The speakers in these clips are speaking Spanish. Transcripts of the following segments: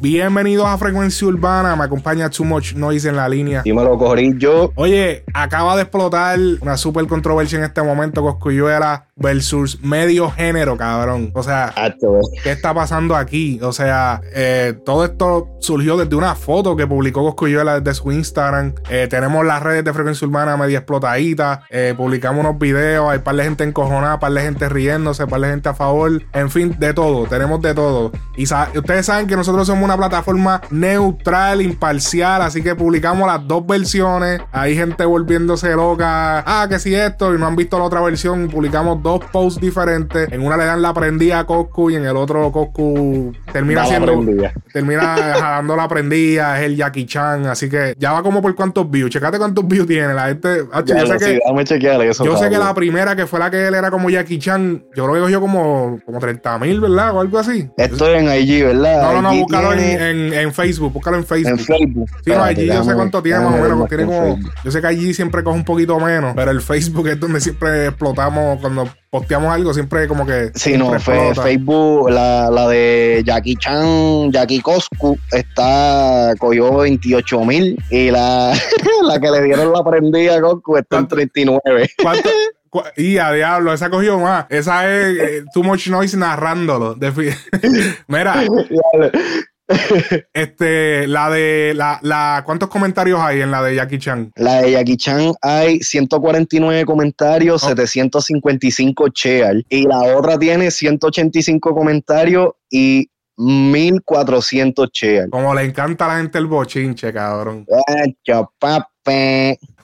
Bienvenidos a Frecuencia Urbana. Me acompaña Too Much Noise en la línea. Dímelo, yo. Oye, acaba de explotar una super controversia en este momento. Coscuyuela versus medio género, cabrón. O sea, ¿qué está pasando aquí? O sea, eh, todo esto surgió desde una foto que publicó Coscuyuela desde su Instagram. Eh, tenemos las redes de Frecuencia Urbana media explotaditas. Eh, publicamos unos videos. Hay par de gente encojonada, par de gente riéndose, par de gente a favor. En fin, de todo. Tenemos de todo. Y ustedes saben que nosotros somos una plataforma neutral, imparcial. Así que publicamos las dos versiones. Hay gente volviéndose loca. Ah, que si esto. Y no han visto la otra versión. Publicamos dos posts diferentes. En una le dan la prendida a Coscu y en el otro Coscu termina siendo. Termina dando la prendida. Es el Jackie Chan. Así que ya va como por cuántos views. Checate cuántos views tiene. La gente. yo sé que, yo sé que la primera que fue la que él era como Jackie Chan. Yo creo que cogió como, como 30 mil, ¿verdad? O algo así. Esto es en IG, ¿verdad? No, no, no, búscalo en, en, Facebook. Búscalo en Facebook. En Facebook. Sí, no, allí yo sé cuánto tiene más o menos. Tiene como, yo sé que allí siempre coge un poquito menos. Pero el Facebook es donde siempre explotamos cuando posteamos algo, siempre como que. Sí, no, Facebook, la, la, de Jackie Chan, Jackie Coscu, está, cogió 28 mil y la, la que le dieron la prendida a Coscu está en 39. ¿Cuánto? Y a diablo, esa cogió más. Esa es eh, Too Much Noise narrándolo. Mira, este, la de la, la, ¿cuántos comentarios hay en la de Jackie Chan? La de Jackie Chan hay 149 comentarios, 755 share y la otra tiene 185 comentarios y 1400 share. Como le encanta a la gente el bochinche, cabrón.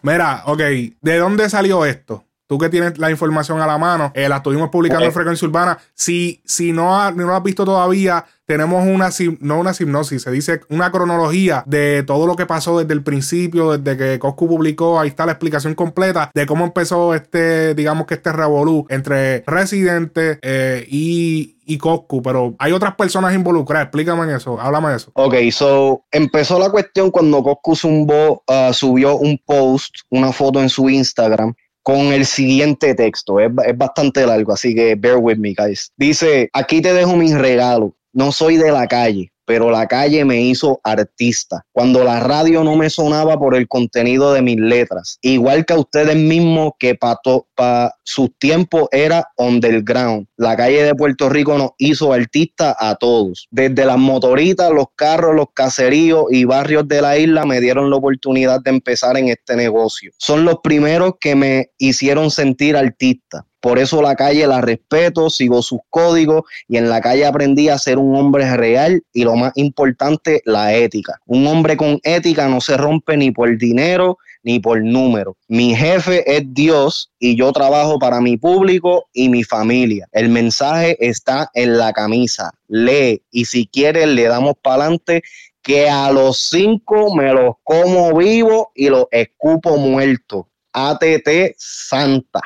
Mira, ok, ¿de dónde salió esto? Tú que tienes la información a la mano, eh, la estuvimos publicando en Frecuencia Urbana. Si, si no, no lo has visto todavía, tenemos una, no una hipnosis, se dice una cronología de todo lo que pasó desde el principio, desde que Coscu publicó, ahí está la explicación completa de cómo empezó este, digamos que este revolú entre Residente eh, y, y Coscu, pero hay otras personas involucradas, explícame eso, háblame de eso. Ok, so empezó la cuestión cuando Coscu uh, subió un post, una foto en su Instagram con el siguiente texto. Es, es, bastante largo, así que bear with me, guys. Dice, aquí te dejo mis regalos. No soy de la calle pero la calle me hizo artista. Cuando la radio no me sonaba por el contenido de mis letras, igual que a ustedes mismos que para pa sus tiempos era underground. La calle de Puerto Rico nos hizo artistas a todos. Desde las motoritas, los carros, los caseríos y barrios de la isla me dieron la oportunidad de empezar en este negocio. Son los primeros que me hicieron sentir artista. Por eso la calle la respeto, sigo sus códigos y en la calle aprendí a ser un hombre real y lo más importante, la ética. Un hombre con ética no se rompe ni por dinero ni por número. Mi jefe es Dios y yo trabajo para mi público y mi familia. El mensaje está en la camisa. Lee y si quieres le damos para adelante que a los cinco me los como vivo y los escupo muerto. ATT Santa.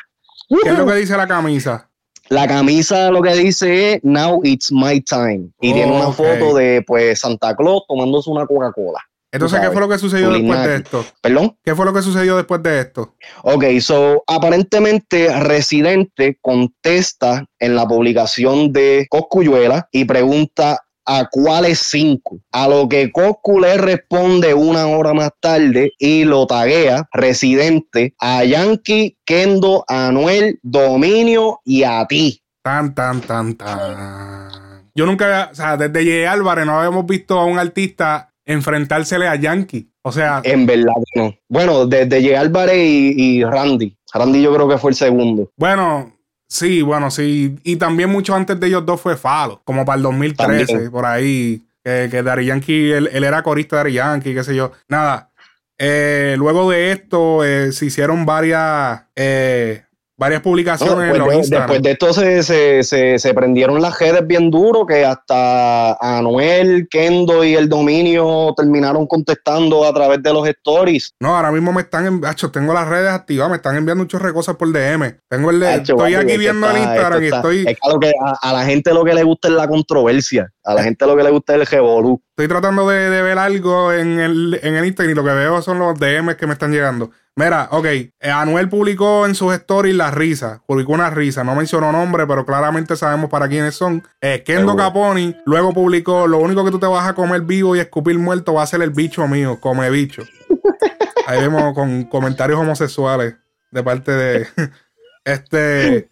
¿Qué es lo que dice la camisa? La camisa lo que dice es Now it's my time. Y tiene una foto de pues Santa Claus tomándose una Coca-Cola. Entonces, ¿qué fue lo que sucedió después de esto? ¿Perdón? ¿Qué fue lo que sucedió después de esto? Ok, so aparentemente Residente contesta en la publicación de Coscuyuela y pregunta a cuáles cinco. A lo que Coscu le responde una hora más tarde y lo taguea residente a Yankee, Kendo, Anuel, Dominio y a ti. Tan, tan, tan, tan. Yo nunca, o sea, desde J. Álvarez no habíamos visto a un artista enfrentársele a Yankee. O sea. En verdad, no. Bueno, desde J. Álvarez y, y Randy. Randy yo creo que fue el segundo. Bueno, Sí, bueno, sí. Y también mucho antes de ellos dos fue Falo, como para el 2013, por ahí. Que, que Daddy Yankee, él, era corista de Daddy Yankee, qué sé yo. Nada. Eh, luego de esto eh, se hicieron varias eh, varias publicaciones en los Después de esto se, prendieron las redes bien duro, que hasta Anuel, Kendo y el dominio terminaron contestando a través de los stories. No, ahora mismo me están, enviando, tengo las redes activadas, me están enviando muchas cosas por DM. Tengo el, estoy aquí viendo el Instagram y estoy... Es que a, la gente lo que le gusta es la controversia, a la gente lo que le gusta es el revolú. Estoy tratando de, ver algo en el, en el Instagram y lo que veo son los DMs que me están llegando. Mira, ok. Eh, Anuel publicó en sus stories la risa. Publicó una risa. No mencionó nombre, pero claramente sabemos para quiénes son. Eh, Kendo Caponi luego publicó: Lo único que tú te vas a comer vivo y escupir muerto va a ser el bicho mío. Come bicho. Ahí vemos con comentarios homosexuales de parte de. este.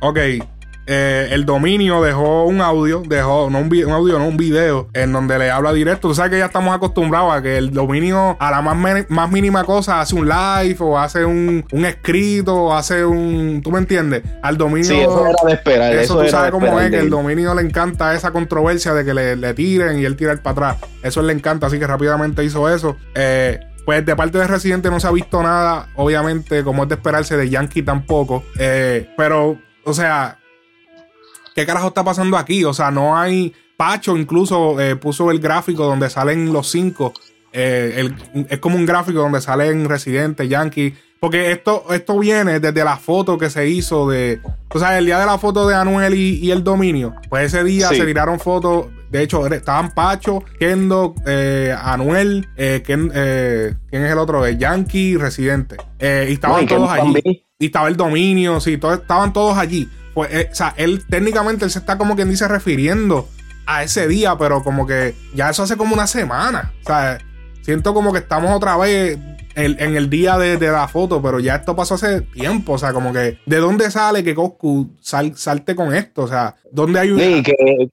Ok. Eh, el dominio dejó un audio, dejó, no un, audio, no un video, en donde le habla directo. Tú sabes que ya estamos acostumbrados a que el dominio, a la más, más mínima cosa, hace un live o hace un, escrito o hace un. ¿Tú me entiendes? Al dominio. Sí, eso era de esperar. Eso, tú sabes cómo es, que el dominio le encanta esa controversia de que le, tiren y él tira el para atrás. Eso le encanta, así que rápidamente hizo eso. Eh, pues de parte de Residente no se ha visto nada, obviamente, como es de esperarse, de Yankee tampoco. Eh, pero, o sea, ¿qué carajo está pasando aquí? O sea, no hay. Pacho incluso eh, puso el gráfico donde salen los cinco. Eh, es como un gráfico donde salen Residente, Yankee. Porque esto, esto viene desde la foto que se hizo de. O sea, el día de la foto de Anuel y, el dominio. Pues ese día se tiraron fotos. De hecho, estaban Pacho, Kendo, eh, Anuel, ¿quién, es el otro? Yankee, Residente. y estaban todos allí. Y estaba el dominio, sí, todos, estaban todos allí pues, eh, o sea, él técnicamente él se está como quien dice refiriendo a ese día, pero como que ya eso hace como una semana. O sea, siento como que estamos otra vez en, el día de, la foto, pero ya esto pasó hace tiempo. O sea, como que, ¿de dónde sale que Coscu salte con esto? O sea, ¿dónde hay. Sí,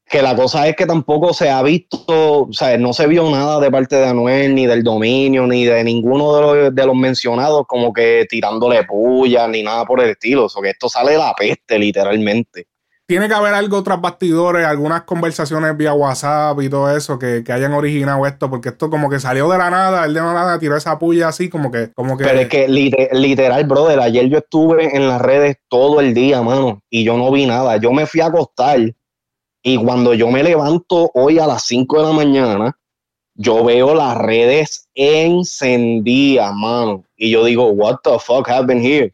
que, la cosa es que tampoco se ha visto, o sea, no se vio nada de parte de Anuel, ni del dominio, ni de ninguno de los, de los mencionados, como que tirándole puya, ni nada por el estilo. O sea, que esto sale de la peste, literalmente tiene que haber algo tras bastidores, algunas conversaciones vía WhatsApp y todo eso que, hayan originado esto, porque esto como que salió de la nada, él de la nada tiró esa puya así, como que, como que. Pero es que literal, brother, ayer yo estuve en las redes todo el día, mano, y yo no vi nada. Yo me fui a acostar y cuando yo me levanto hoy a las 5 de la mañana, yo veo las redes encendidas, mano. Y yo digo, what the fuck happened here?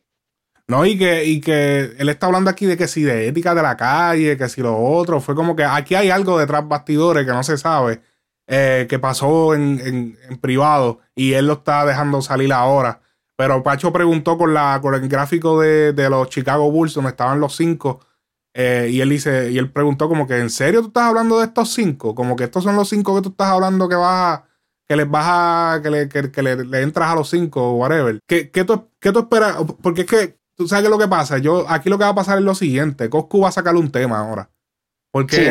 No, y que, y que él está hablando aquí de que si de ética de la calle, que si lo otro, fue como que aquí hay algo detrás bastidores que no se sabe, eh, que pasó en, privado y él lo está dejando salir ahora. Pero Pacho preguntó con, la, con el gráfico de, los Chicago Bulls, donde estaban los cinco, eh, y él dice, y él preguntó como que, ¿en serio tú estás hablando de estos cinco? Como que estos son los cinco que tú estás hablando que vas a, que les vas a, que le, que, le, entras a los cinco o whatever. ¿Qué, qué, tú, ¿Qué tú esperas? Porque es que tú sabes qué es lo que pasa. Yo, aquí lo que va a pasar es lo siguiente. Coscu va a sacarle un tema ahora. Porque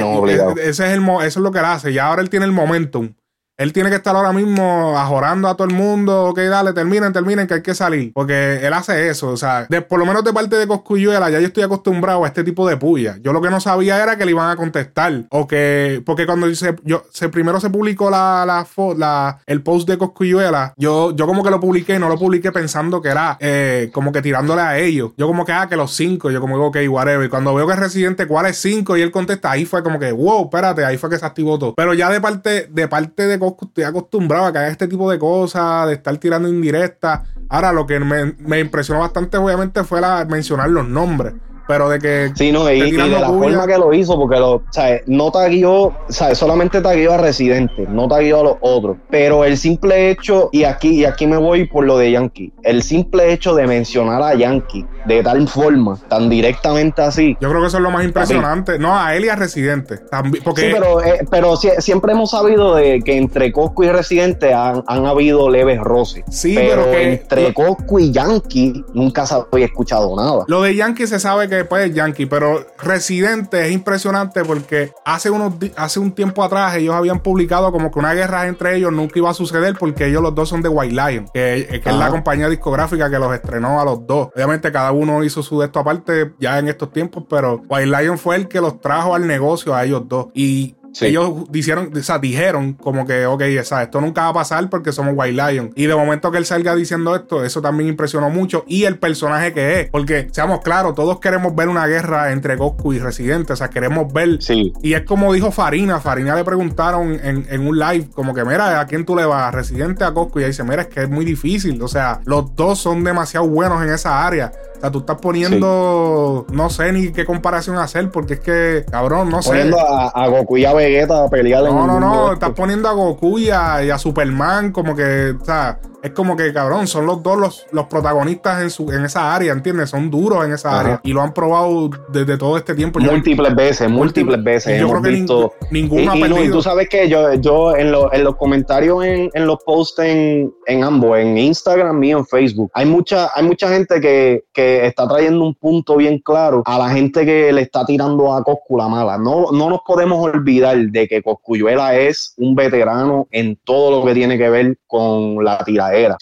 ese es el, eso es lo que él hace. Y ahora él tiene el momentum. Él tiene que estar ahora mismo ajorando a todo el mundo. Ok, dale, terminen, terminen, que hay que salir. Porque él hace eso. O sea, por lo menos de parte de Coscuyuela, ya yo estoy acostumbrado a este tipo de puya. Yo lo que no sabía era que le iban a contestar. O que, porque cuando se, yo, se, primero se publicó la, la, la, el post de Coscuyuela, yo, yo como que lo publiqué, no lo publiqué pensando que era eh, como que tirándole a ellos. Yo como que, ah, que los cinco. Yo como, ok, whatever. Y cuando veo que es residente, ¿cuál es cinco? Y él contesta, ahí fue como que, wow, espérate, ahí fue que se activó todo. Pero ya de parte, de parte de estoy acostumbrado a haga este tipo de cosas, de estar tirando indirectas. Ahora, lo que me, me impresionó bastante, obviamente, fue la, mencionar los nombres. Pero de que. Sí, no, y, de la forma que lo hizo, porque lo, ¿sabes? no taguió, ¿sabes? solamente taguió a Residente, no taguió a los otros. Pero el simple hecho, y aquí, y aquí me voy por lo de Yankee, el simple hecho de mencionar a Yankee de tal forma, tan directamente así. Yo creo que eso es lo más impresionante. No, a él y a Residente. porque... Sí, pero, eh, pero siempre hemos sabido de que entre Cosco y Residente han, habido leves roces. Sí, pero, entre Cosco y Yankee nunca se había escuchado nada. Lo de Yankee se sabe que después es Yankee, pero Residente es impresionante porque hace, unos, hace un tiempo atrás ellos habían publicado como que una guerra entre ellos nunca iba a suceder porque ellos los dos son de White Lion, que, es la compañía discográfica que los estrenó a los dos. Obviamente cada uno hizo su de esto aparte ya en estos tiempos, pero White Lion fue el que los trajo al negocio a ellos dos. Y ellos dijeron, o sea, dijeron como que, ok, esto nunca va a pasar porque somos White Lion. Y de momento que él salga diciendo esto, eso también impresionó mucho. Y el personaje que es, porque seamos claros, todos queremos ver una guerra entre Goku y Residente, o sea, queremos ver. Sí. Y es como dijo Farina, Farina le preguntaron en, un live, como que, mira, ¿a quién tú le vas? ¿Residente a Goku? Y ahí dice, mira, es que es muy difícil, o sea, los dos son demasiado buenos en esa área. O sea, tú estás poniendo, no sé ni qué comparación hacer, porque es que, cabrón, no sé. Poniendo a, Goku y a Vegeta a pelear No, no, no, estás poniendo a Goku y a, Superman como que, o sea, es como que, cabrón, son los dos los, los protagonistas en, su, en esa área, ¿entiendes? Son duros en esa área y lo han probado desde todo este tiempo. Múltiples veces, múltiples veces. Yo creo que visto, ninguno ha perdido. Y, tú sabes que yo, yo en, en los comentarios, en, en los posts en, en, ambos, en Instagram y en Facebook, hay mucha, hay mucha gente que, que está trayendo un punto bien claro a la gente que le está tirando a Coscu la mala. No, no nos podemos olvidar de que Coscuyuela es un veterano en todo lo que tiene que ver con la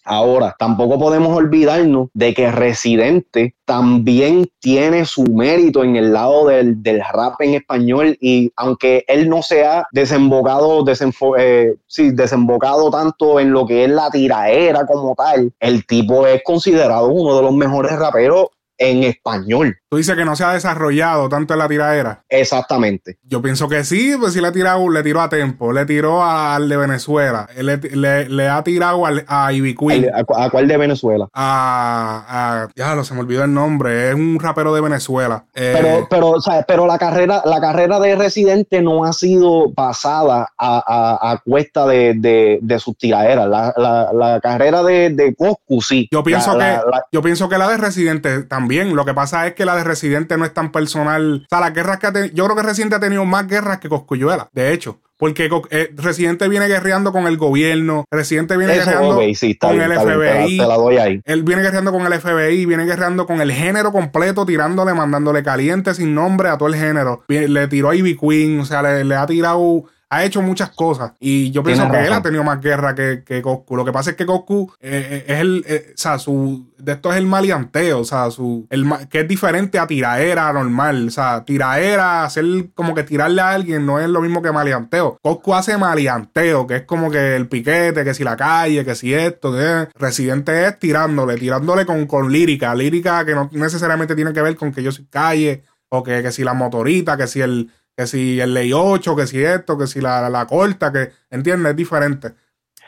Ahora, tampoco podemos olvidarnos de que Residente también tiene su mérito en el lado del, rap en español y aunque él no se ha desembocado, eh, desembocado tanto en lo que es la tiraera como tal, el tipo es considerado uno de los mejores raperos en español. Tú dices que no se ha desarrollado tanto en la tiradera. Exactamente. Yo pienso que sí, pues sí le, tirado, le tiró a Tempo, le tiró al de Venezuela, le, le, ha tirado a Ivy Queen. ¿A, cuál de Venezuela? A, ya lo se me olvidó el nombre, es un rapero de Venezuela. Eh, pero, pero, sea, pero la carrera, la carrera de Residente no ha sido basada a, cuesta de, de, de sus tiraderas. La, la, carrera de, de Coscu sí. Yo pienso, que, yo pienso que la de Residente también. Lo que pasa es que la de Residente no es tan personal. O sea, las guerras que ha tenido. Yo creo que Residente ha tenido más guerras que Coscuyuela, de hecho. Porque eh, Residente viene guerreando con el gobierno, Residente viene guerreando con el FBI. Él viene guerreando con el FBI, viene guerreando con el género completo, tirándole, mandándole caliente sin nombre a todo el género. Le tiró a Ivy Queen, o sea, le, le ha tirado ha hecho muchas cosas. Y yo pienso que él ha tenido más guerra que, que Goku. Lo que pasa es que Goku eh, eh, es el. Eh, o sea, su. De esto es el maleanteo. O sea, su. El, que es diferente a tiraera normal. O sea, tiraera, hacer como que tirarle a alguien no es lo mismo que maleanteo. Goku hace maleanteo, que es como que el piquete, que si la calle, que si esto, que Residente es tirándole, tirándole con, con lírica. Lírica que no necesariamente tiene que ver con que yo soy calle. O que, que si la motorita, que si el que si el ley 8, que si esto, que si la, la corta, que, ¿entiendes? Es diferente.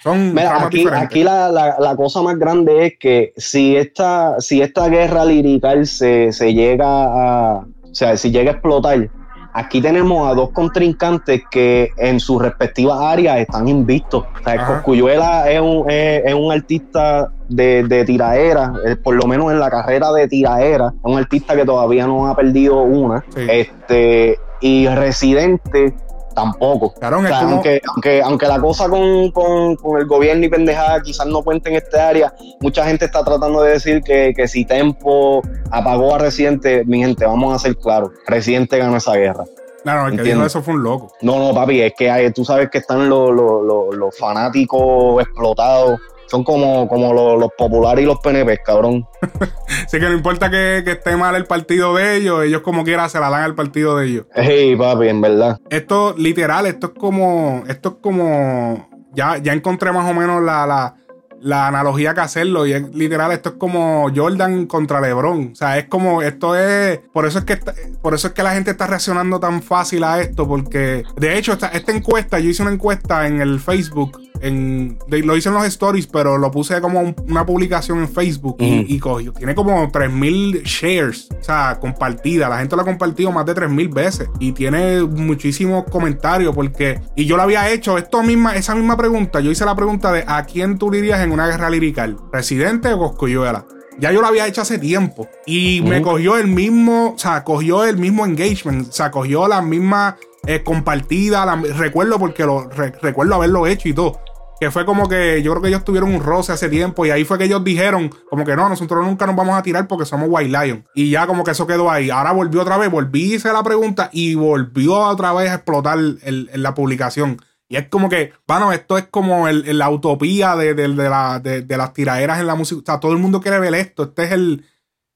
Son aquí, aquí la, la, cosa más grande es que si esta, si esta guerra lirical se, se llega a, o sea, si llega a explotar, aquí tenemos a dos contrincantes que en sus respectivas áreas están invictos. O sea, Coscuyuela es un, es, un artista de, de tiraera, eh, por lo menos en la carrera de tiraera, es un artista que todavía no ha perdido una. Este, y Residente tampoco. Claro, aunque, aunque, aunque la cosa con, el gobierno y pendejada quizás no cuente en este área, mucha gente está tratando de decir que, si Tempo apagó a Residente, mi gente, vamos a ser claros, Residente ganó esa guerra. Claro, el que dijo eso fue un loco. No, no, papi, es que tú sabes que están los, los fanáticos explotados son como, como los, populares y los PNP, cabrón. Así que no importa que, esté mal el partido de ellos, ellos como quiera se la dan al partido de ellos. Hey, papi, en verdad. Esto, literal, esto es como, esto es como, ya, ya encontré más o menos la, la, la analogía que hacerlo y es literal esto es como Jordan contra LeBron o sea es como esto es por eso es que por eso es que la gente está reaccionando tan fácil a esto porque de hecho esta, esta encuesta yo hice una encuesta en el Facebook lo hice en los stories, pero lo puse como una publicación en Facebook y, cogió. Tiene como 3000 shares, o sea, compartida. La gente lo ha compartido más de 3000 veces y tiene muchísimos comentarios porque. Y yo lo había hecho, esto misma, esa misma pregunta. Yo hice la pregunta de ¿a quién tú dirías en una guerra lirical? ¿Residente o Coscoyuela? Ya yo lo había hecho hace tiempo. Y me cogió el mismo, o sea, cogió el mismo engagement, o sea, cogió la misma eh, compartida. recuerdo porque lo recuerdo haberlo hecho y todo que fue como que yo creo que ellos tuvieron un roce hace tiempo y ahí fue que ellos dijeron como que no, nosotros nunca nos vamos a tirar porque somos White Lion. Y ya como que eso quedó ahí. Ahora volvió otra vez, volví hice la pregunta y volvió otra vez a explotar el, la publicación. Y es como que, bueno, esto es como el, la utopía de, de, la, de, las tiraderas en la música. O sea, todo el mundo quiere ver esto. Este es el,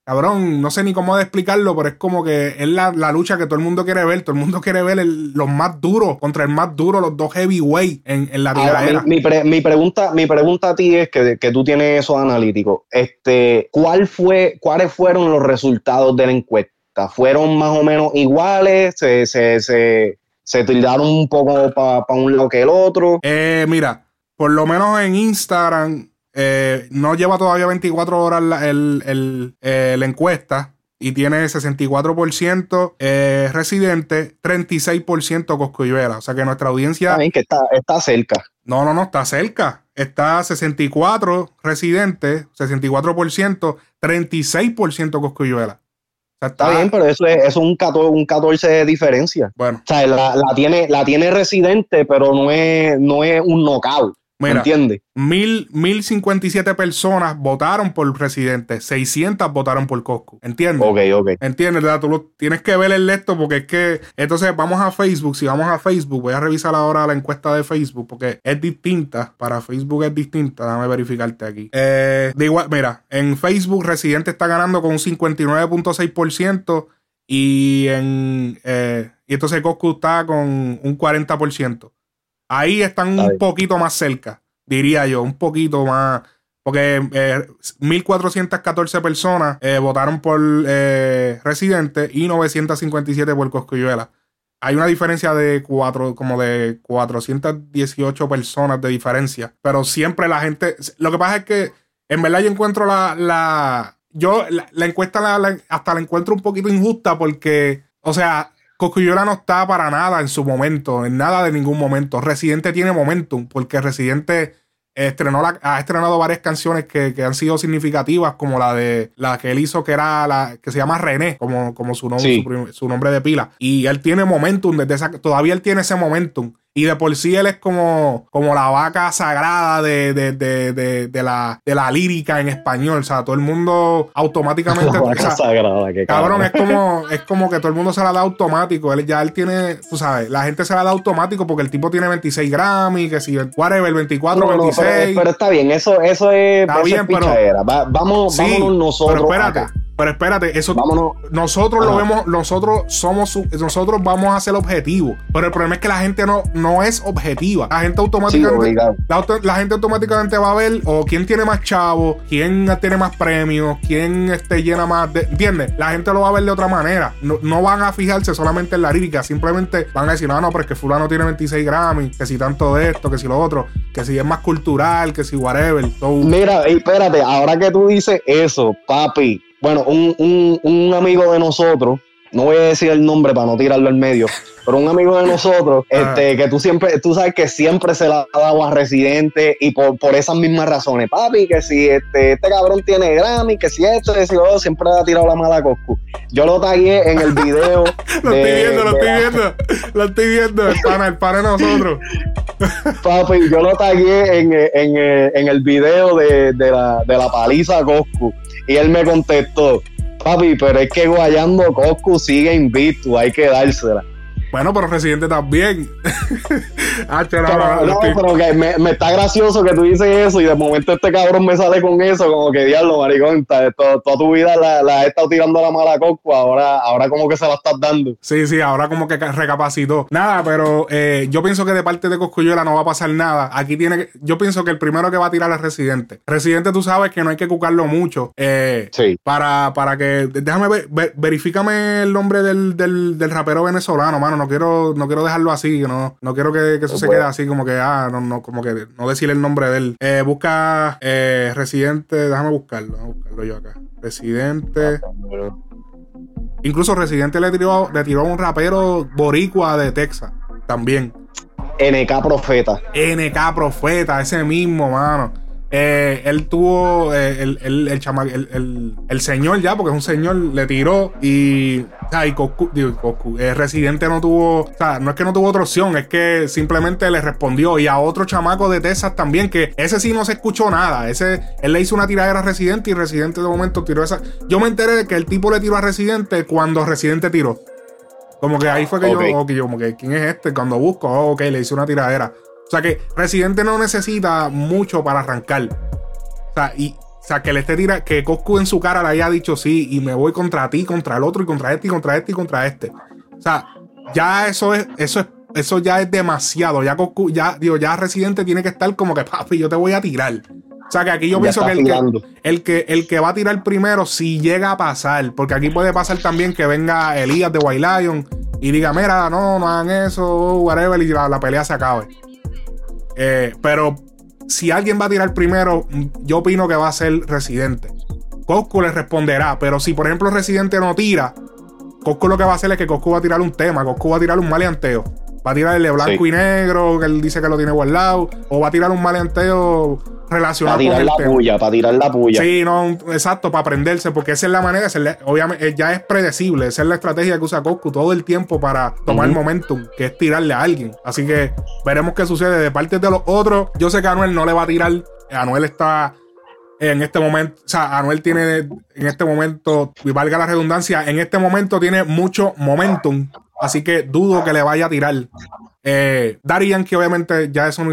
Cabrón, no sé ni cómo de explicarlo, pero es como que es la, lucha que todo el mundo quiere ver. Todo el mundo quiere ver los más duros contra el más duro, los dos heavyweight en, en la tiradera. Mi, mi, pregunta, mi pregunta a ti es que, que tú tienes esos analíticos. Este, ¿cuál fue, ¿Cuáles fueron los resultados de la encuesta? ¿Fueron más o menos iguales? ¿Se, se, se, se tildaron un poco para un lado que el otro? Eh, mira, por lo menos en Instagram eh, no lleva todavía 24 horas la, el, eh, la encuesta y tiene 64% eh, residente, 36% Coscuyuela. O sea que nuestra audiencia. que está, está cerca. No, no, no, está cerca. está 64 residentes, 64%, 36% Coscuyuela. está, bien, pero eso es, un, 14, un 14 de diferencia. Bueno. O sea, la, tiene, la tiene residente, pero no es, no es un knockout. Mira, ¿Entiendes? Mil, 1057 personas votaron por presidente, 600 votaron por Coscu. ¿Entiendes? Ok, ok. ¿Entiendes? Tú lo, tienes que ver el lecto porque es que. Entonces, vamos a Facebook. Si vamos a Facebook, voy a revisar ahora la encuesta de Facebook porque es distinta. Para Facebook es distinta. Déjame verificarte aquí. Eh, de igual, mira, en Facebook, Residente está ganando con un 59.6% y en. Eh, y entonces Coscu está con un 40%. Ahí están un poquito más cerca, diría yo, un poquito más. Porque 1.414 eh, personas eh, votaron por eh, Residente y 957 por Coscuyuela. Hay una diferencia de cuatro, como de 418 personas de diferencia. Pero siempre la gente. Lo que pasa es que en verdad yo encuentro la. la yo la, encuesta hasta la encuentro un poquito injusta porque. O sea, Coscuyola no está para nada en su momento, en nada de ningún momento. Residente tiene momentum, porque Residente estrenó ha estrenado varias canciones que, han sido significativas, como la de la que él hizo, que era la que se llama René, como, como su, nombre, su, nombre de pila. Y él tiene momentum, desde esa, todavía él tiene ese momentum. Y de por sí él es como, como la vaca sagrada de, de, de, de, la, de la lírica en español. O sea, todo el mundo automáticamente. La vaca sagrada, cabrón, es como, es como que todo el mundo se la da automático. Él ya él tiene, tú sabes, la gente se la da automático porque el tipo tiene 26 Grammy, que si whatever, 24, 26. pero, está bien, eso, eso es. Está bien, pero. vamos, vámonos nosotros. Pero espérate. Pero espérate, eso nosotros lo vemos, nosotros somos nosotros vamos a ser objetivos. Pero el problema es que la gente no, no es objetiva. La gente automáticamente la, gente automáticamente va a ver o quién tiene más chavos, quién tiene más premios, quién este, llena más de, ¿entiendes? La gente lo va a ver de otra manera. No, van a fijarse solamente en la lírica, simplemente van a decir, no, no, pero es que fulano tiene 26 Grammy, que si tanto de esto, que si lo otro, que si es más cultural, que si whatever. Mira, espérate, ahora que tú dices eso, papi, bueno, un, un, un amigo de nosotros, no voy a decir el nombre para no tirarlo al medio, pero un amigo de nosotros, este, que tú siempre, tú sabes que siempre se la ha dado a residente y por, por esas mismas razones, papi, que si este, este cabrón tiene Grammy, que si esto, que si lo siempre le ha tirado la mala a Coscu. Yo lo tagué en el video. lo estoy viendo, lo estoy viendo, lo estoy viendo, el pana, el pana de nosotros. papi, yo lo tagué en, en, en el video de, de, la, de la paliza a Coscu. Y él me contestó, papi, pero es que Guayando Coscu sigue invicto, hay que dársela. Bueno, pero Residente también. ah, no, pero que me, está gracioso que tú dices eso y de momento este cabrón me sale con eso, como que diablo, maricón, toda, tu vida la, la has estado tirando la mala coco, ahora, ahora como que se la estás dando. Sí, sí, ahora como que recapacitó. Nada, pero eh, yo pienso que de parte de Coscuyuela no va a pasar nada. Aquí tiene que, yo pienso que el primero que va a tirar es Residente. Residente, tú sabes que no hay que cucarlo mucho. Eh, sí. Para, para que, déjame ver, verifícame el nombre del, del, del rapero venezolano, mano no quiero, no quiero dejarlo así, no, no quiero que, eso se quede así, como que, ah, no, no, como que no decir el nombre de él. Eh, busca eh, Residente, déjame buscarlo, déjame buscarlo yo acá. Residente. Incluso Residente le tiró, le tiró a un rapero boricua de Texas, también. NK Profeta. NK Profeta, ese mismo, mano. Eh, él tuvo eh, el, el, el, el, señor ya, porque es un señor, le tiró y, o sea, y eh, Residente no tuvo, o sea, no es que no tuvo otra opción, es que simplemente le respondió y a otro chamaco de Texas también, que ese sí no se escuchó nada, ese, él le hizo una tiradera a Residente y Residente de momento tiró esa. Yo me enteré de que el tipo le tiró a Residente cuando Residente tiró. Como que ahí fue que yo, como que, ¿quién es este? Cuando busco, oh, ok, le hice una tiradera. O sea que Residente no necesita mucho para arrancar. O sea, y, o sea, que le esté tira, que Coscu en su cara le haya dicho sí, y me voy contra ti, contra el otro, y contra este, y contra este, y contra este. O sea, ya eso es, eso es, eso ya es demasiado. Ya Coscu, ya, digo, ya Residente tiene que estar como que, papi, yo te voy a tirar. O sea que aquí yo pienso que el, que el, que el que va a tirar primero, si llega a pasar, porque aquí puede pasar también que venga Elías de White Lion y diga, mira, no, no hagan eso, whatever, y la pelea se acabe. Eh, pero si alguien va a tirar primero, yo opino que va a ser Residente. Coscu le responderá, pero si por ejemplo Residente no tira, Coscu lo que va a hacer es que Coscu va a tirar un tema, Coscu va a tirar un maleanteo. Va a tirar el de blanco y negro, que él dice que lo tiene guardado, o va a tirar un maleanteo relacionado para tirar la puya, para tirar la puya. Sí, no, exacto, para aprenderse, porque esa es la manera, obviamente ya es predecible, esa es la estrategia que usa Coscu todo el tiempo para tomar momentum, que es tirarle a alguien. Así que veremos qué sucede de parte de los otros. Yo sé que Anuel no le va a tirar, Anuel está en este momento, o sea, Anuel tiene en este momento, y valga la redundancia, en este momento tiene mucho momentum, así que dudo que le vaya a tirar. Eh, Darian, que obviamente ya eso no,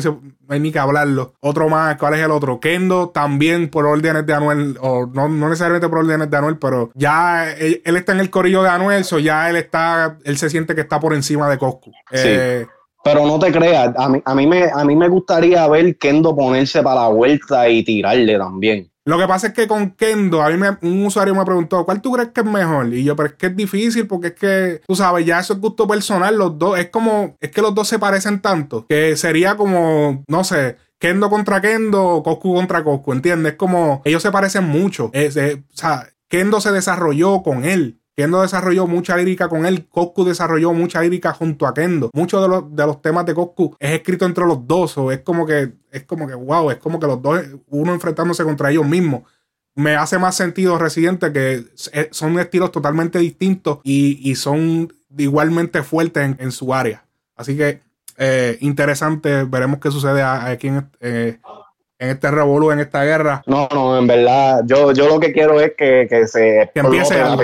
hay ni que hablarlo. Otro más, ¿cuál es el otro? Kendo también por órdenes de Anuel, o no, necesariamente por órdenes de Anuel, pero ya él, está en el corillo de Anuel, so ya él está, él se siente que está por encima de Coscu. Eh, pero no te creas, a mí, a, mí me, a mí me gustaría ver Kendo ponerse para la vuelta y tirarle también. Lo que pasa es que con Kendo, a mí me, un usuario me preguntó, ¿cuál tú crees que es mejor? Y yo, pero es que es difícil porque es que, tú sabes, ya eso es gusto personal, los dos, es como, es que los dos se parecen tanto, que sería como, no sé, Kendo contra Kendo, Coscu contra Coscu, ¿entiendes? Es como, ellos se parecen mucho. o sea, Kendo se desarrolló con él. Kendo desarrolló mucha lírica con él, Coscu desarrolló mucha lírica junto a Kendo. Muchos de los, de los temas de Coscu es escrito entre los dos, o es como que, es como que, wow, es como que los dos, uno enfrentándose contra ellos mismos. Me hace más sentido Residente que son estilos totalmente distintos y, son igualmente fuertes en, su área. Así que eh, interesante, veremos qué sucede aquí en, eh, en este revolú, en esta guerra. No, no, en verdad, yo, yo lo que quiero es que, que se que empiece algo,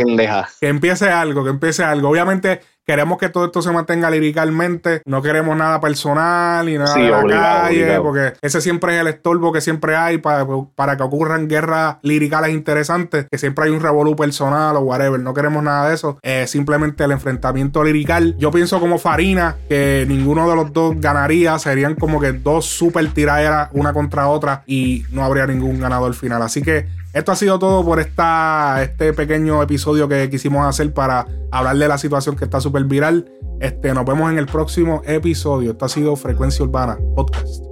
Que empiece algo, que empiece algo. Obviamente, Queremos que todo esto se mantenga liricalmente. No queremos nada personal y nada de la calle. Porque ese siempre es el estorbo que siempre hay para, para que ocurran guerras liricales interesantes. Que siempre hay un revolú personal o whatever. No queremos nada de eso. simplemente el enfrentamiento lirical. Yo pienso como Farina que ninguno de los dos ganaría. Serían como que dos super tiraderas una contra otra y no habría ningún ganador final. Así que esto ha sido todo por esta, este pequeño episodio que quisimos hacer para hablar de la situación que está súper viral. Este, nos vemos en el próximo episodio. Esto ha sido Frecuencia Urbana Podcast.